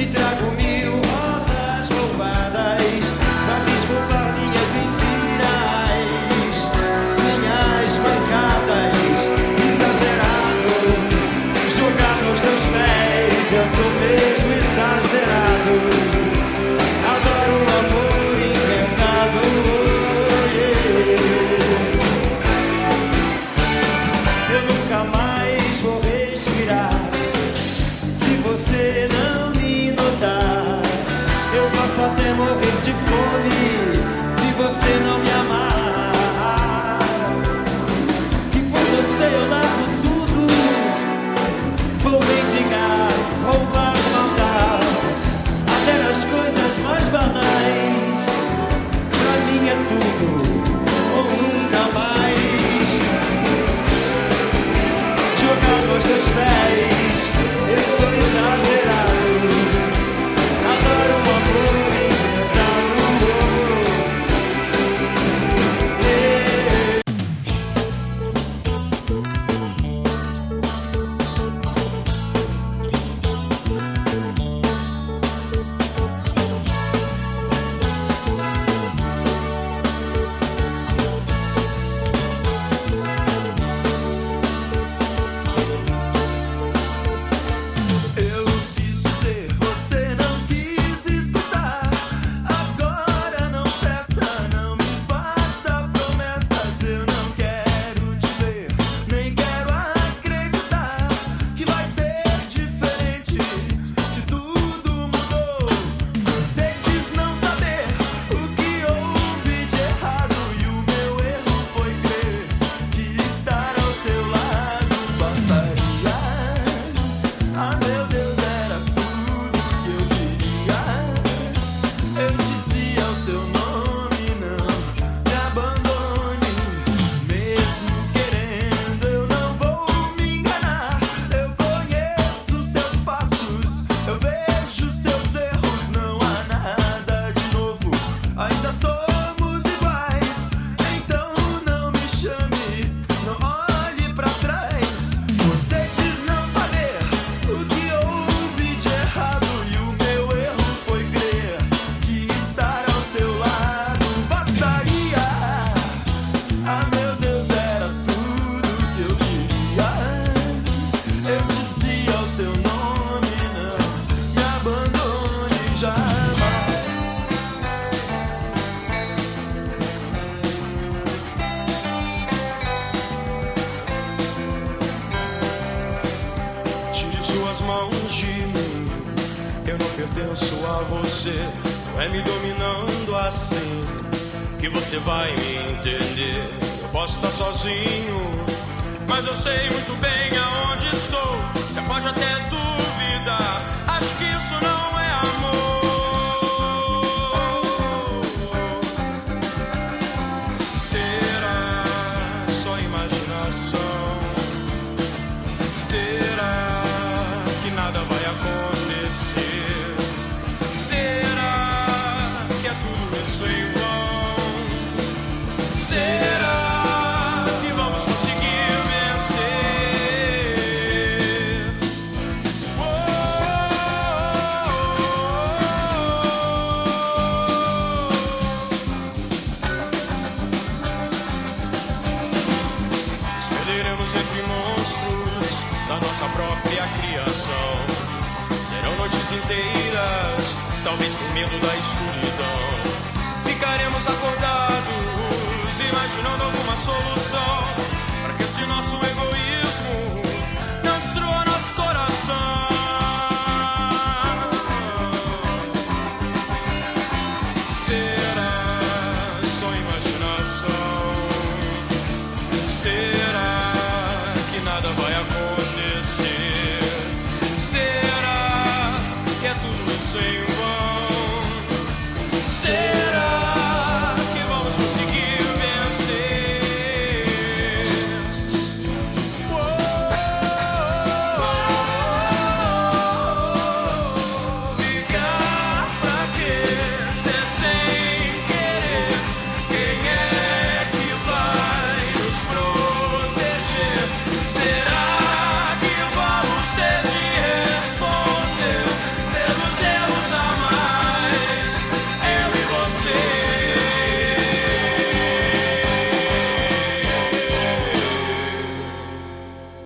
se trata. posso até morrer de fome se você não me amar. Que por você eu largo tudo, vou mendigar, roubar. mãos de mim. Eu não pertenço a você, não é me dominando assim que você vai me entender. Eu posso estar sozinho, mas eu sei muito bem aonde estou. Você pode até duvidar. da escuridão. Ficaremos acordados, imaginando alguma solução.